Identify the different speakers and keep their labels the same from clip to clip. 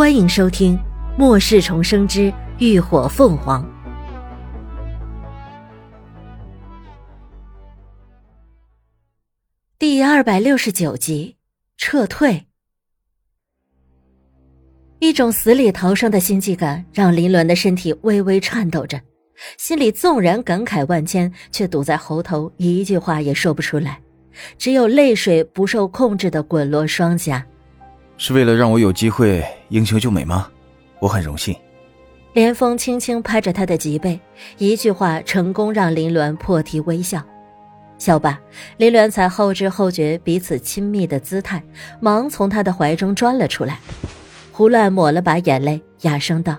Speaker 1: 欢迎收听《末世重生之浴火凤凰》第二百六十九集。撤退。一种死里逃生的心悸感让林鸾的身体微微颤抖着，心里纵然感慨万千，却堵在喉头，一句话也说不出来，只有泪水不受控制的滚落双颊。
Speaker 2: 是为了让我有机会英雄救美吗？我很荣幸。
Speaker 1: 连峰轻轻拍着他的脊背，一句话成功让林鸾破涕微笑。笑罢，林鸾才后知后觉彼此亲密的姿态，忙从他的怀中钻了出来。胡乱抹了把眼泪，哑声道：“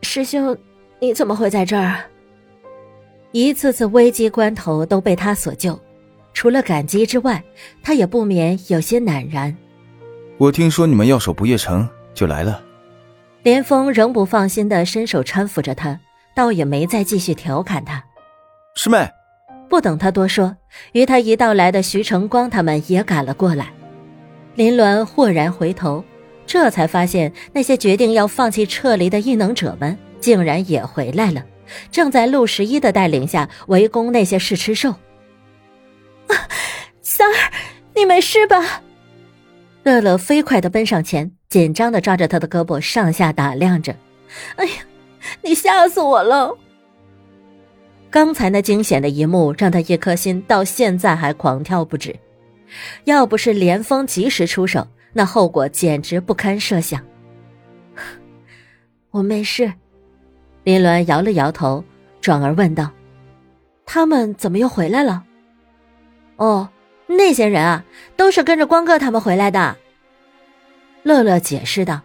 Speaker 1: 师兄，你怎么会在这儿？”一次次危机关头都被他所救。除了感激之外，他也不免有些赧然。
Speaker 2: 我听说你们要守不夜城，就来了。
Speaker 1: 连峰仍不放心的伸手搀扶着他，倒也没再继续调侃他。
Speaker 2: 师妹，
Speaker 1: 不等他多说，与他一道来的徐成光他们也赶了过来。林鸾豁然回头，这才发现那些决定要放弃撤离的异能者们，竟然也回来了，正在陆十一的带领下围攻那些试吃兽。
Speaker 3: 三儿，你没事吧？
Speaker 1: 乐乐飞快的奔上前，紧张的抓着他的胳膊上下打量着。
Speaker 3: 哎呀，你吓死我了！
Speaker 1: 刚才那惊险的一幕，让他一颗心到现在还狂跳不止。要不是连峰及时出手，那后果简直不堪设想。我没事。林鸾摇了摇头，转而问道：“他们怎么又回来了？”哦，那些人啊，都是跟着光哥他们回来的。乐乐解释道：“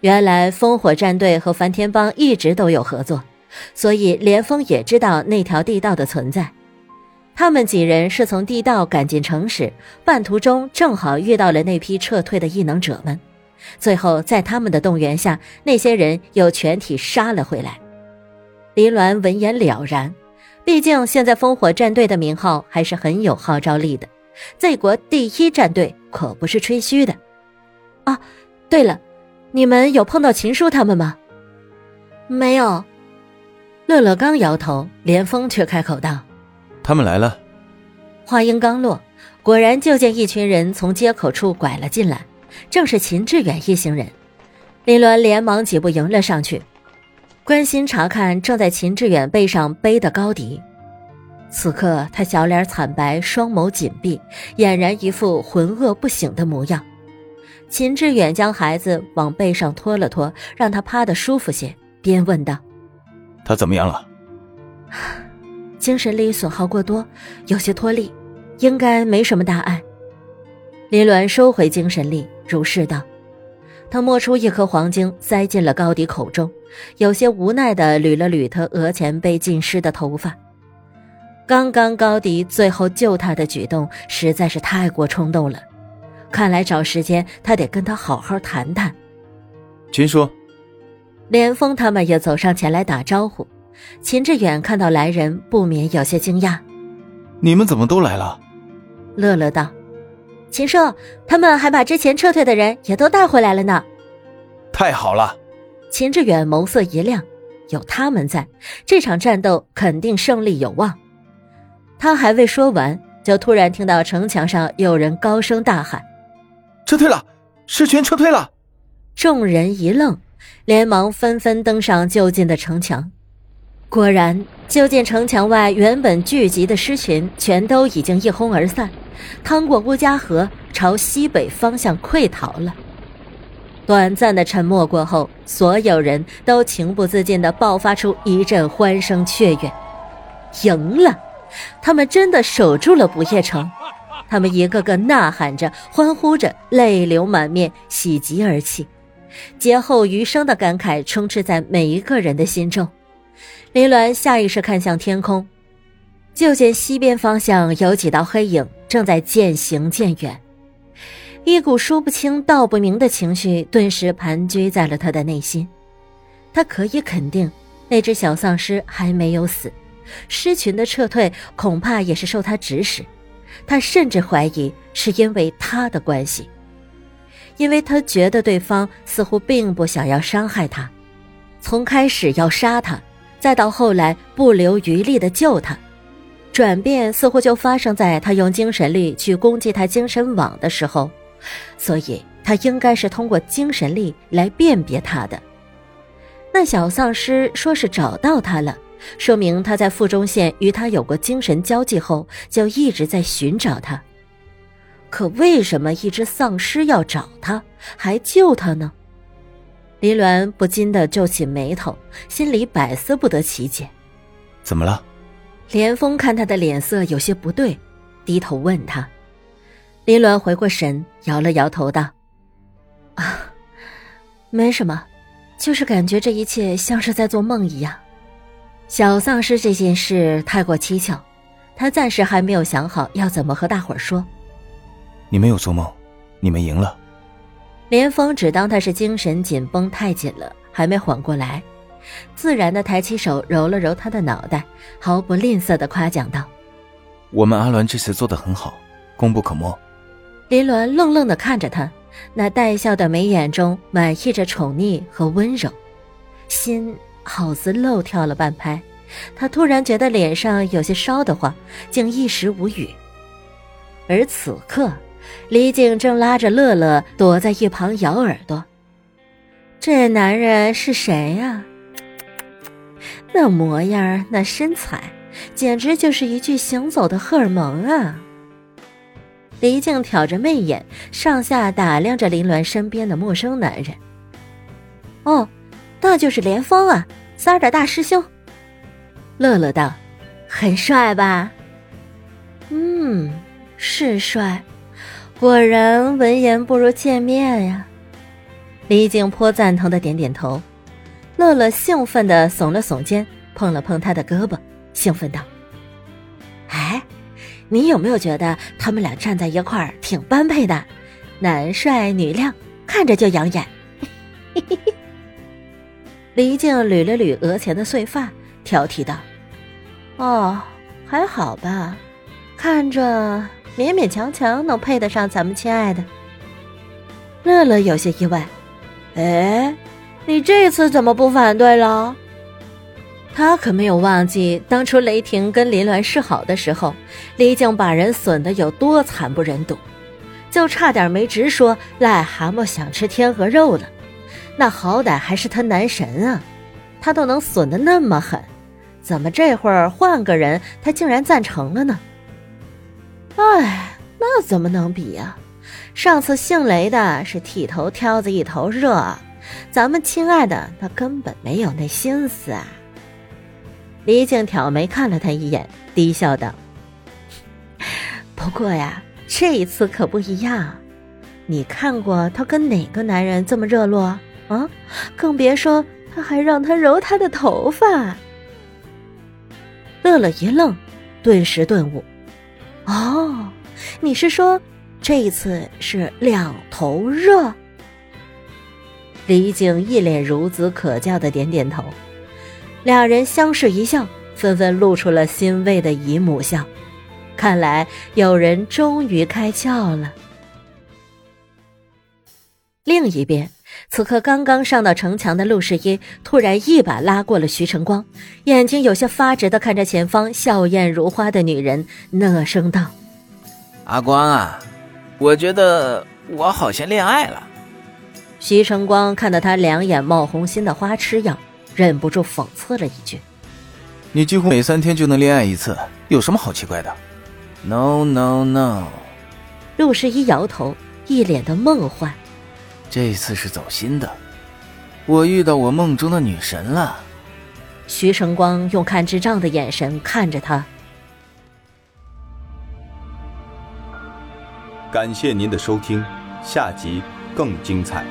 Speaker 1: 原来烽火战队和梵天帮一直都有合作，所以连峰也知道那条地道的存在。他们几人是从地道赶进城时，半途中正好遇到了那批撤退的异能者们，最后在他们的动员下，那些人又全体杀了回来。”林鸾闻言了然。毕竟现在烽火战队的名号还是很有号召力的，Z 国第一战队可不是吹嘘的。啊，对了，你们有碰到秦叔他们吗？
Speaker 3: 没有。
Speaker 1: 乐乐刚摇头，连峰却开口道：“
Speaker 2: 他们来了。”
Speaker 1: 话音刚落，果然就见一群人从街口处拐了进来，正是秦志远一行人。林鸾连忙几步迎了上去。关心查看正在秦志远背上背的高迪，此刻他小脸惨白，双眸紧闭，俨然一副浑噩不醒的模样。秦志远将孩子往背上拖了拖，让他趴得舒服些，边问道：“
Speaker 2: 他怎么样了？”
Speaker 1: 精神力损耗过多，有些脱力，应该没什么大碍。林鸾收回精神力，如是道。他摸出一颗黄金，塞进了高迪口中，有些无奈地捋了捋他额前被浸湿的头发。刚刚高迪最后救他的举动实在是太过冲动了，看来找时间他得跟他好好谈谈。
Speaker 2: 秦叔，
Speaker 1: 连峰他们也走上前来打招呼。秦志远看到来人，不免有些惊讶：“
Speaker 2: 你们怎么都来了？”
Speaker 1: 乐乐道。秦叔，他们还把之前撤退的人也都带回来了呢。
Speaker 2: 太好了！
Speaker 1: 秦志远眸色一亮，有他们在，这场战斗肯定胜利有望。他还未说完，就突然听到城墙上有人高声大喊：“
Speaker 2: 撤退了！狮群撤退了！”
Speaker 1: 众人一愣，连忙纷纷登上就近的城墙。果然，就近城墙外原本聚集的狮群，全都已经一哄而散。趟过乌家河，朝西北方向溃逃了。短暂的沉默过后，所有人都情不自禁地爆发出一阵欢声雀跃。赢了！他们真的守住了不夜城！他们一个个呐喊着，欢呼着，泪流满面，喜极而泣。劫后余生的感慨充斥在每一个人的心中。林鸾下意识看向天空。就见西边方向有几道黑影正在渐行渐远，一股说不清道不明的情绪顿时盘踞在了他的内心。他可以肯定，那只小丧尸还没有死，狮群的撤退恐怕也是受他指使。他甚至怀疑是因为他的关系。因为他觉得对方似乎并不想要伤害他，从开始要杀他，再到后来不留余力的救他，转变似乎就发生在他用精神力去攻击他精神网的时候，所以他应该是通过精神力来辨别他的。那小丧尸说是找到他了，说明他在附中县与他有过精神交际后，就一直在寻找他。可为什么一只丧尸要找他，还救他呢？林鸾不禁的皱起眉头，心里百思不得其解。
Speaker 2: 怎么了？
Speaker 1: 连峰看他的脸色有些不对，低头问他。林鸾回过神，摇了摇头道：“啊，没什么。”就是感觉这一切像是在做梦一样。小丧尸这件事太过蹊跷，他暂时还没有想好要怎么和大伙儿说。
Speaker 2: 你没有做梦，你们赢了。
Speaker 1: 连峰只当他是精神紧绷太紧了，还没缓过来，自然的抬起手揉了揉他的脑袋，毫不吝啬的夸奖道：“
Speaker 2: 我们阿鸾这次做的很好，功不可没。”
Speaker 1: 林鸾愣愣的看着他。那带笑的眉眼中满溢着宠溺和温柔，心好似漏跳了半拍。他突然觉得脸上有些烧得慌，竟一时无语。而此刻，李景正拉着乐乐躲在一旁咬耳朵。这男人是谁呀？那模样，那身材，简直就是一具行走的荷尔蒙啊！李靖挑着媚眼，上下打量着林鸾身边的陌生男人。哦，那就是连峰啊，三儿的大师兄。乐乐道：“很帅吧？”“嗯，是帅，果然闻言不如见面呀。”李靖颇赞同的点点头。乐乐兴奋的耸了耸肩，碰了碰他的胳膊，兴奋道：“哎。”你有没有觉得他们俩站在一块儿挺般配的，男帅女靓，看着就养眼。黎静捋了捋额前的碎发，挑剔道：“哦，还好吧，看着勉勉强强能配得上咱们亲爱的。”乐乐有些意外：“哎，你这次怎么不反对了？”他可没有忘记当初雷霆跟林鸾示好的时候，李靖把人损得有多惨不忍睹，就差点没直说癞蛤蟆想吃天鹅肉了。那好歹还是他男神啊，他都能损得那么狠，怎么这会儿换个人，他竟然赞成了呢？哎，那怎么能比呀？上次姓雷的是剃头挑子一头热，咱们亲爱的他根本没有那心思啊。李靖挑眉看了他一眼，低笑道：“不过呀，这一次可不一样。你看过他跟哪个男人这么热络啊？更别说他还让他揉他的头发。”乐乐一愣，顿时顿悟：“哦，你是说这一次是两头热？”李靖一脸孺子可教的点点头。两人相视一笑，纷纷露出了欣慰的姨母笑。看来有人终于开窍了。另一边，此刻刚刚上到城墙的陆世一突然一把拉过了徐晨光，眼睛有些发直的看着前方笑靥如花的女人，讷声道：“
Speaker 4: 阿光啊，我觉得我好像恋爱了。”
Speaker 1: 徐成光看到他两眼冒红心的花痴样。忍不住讽刺了一句：“
Speaker 2: 你几乎每三天就能恋爱一次，有什么好奇怪的？”“No No No。”
Speaker 1: 陆十一摇头，一脸的梦幻。
Speaker 4: 这次是走心的，我遇到我梦中的女神了。
Speaker 1: 徐成光用看智障的眼神看着他。
Speaker 5: 感谢您的收听，下集更精彩。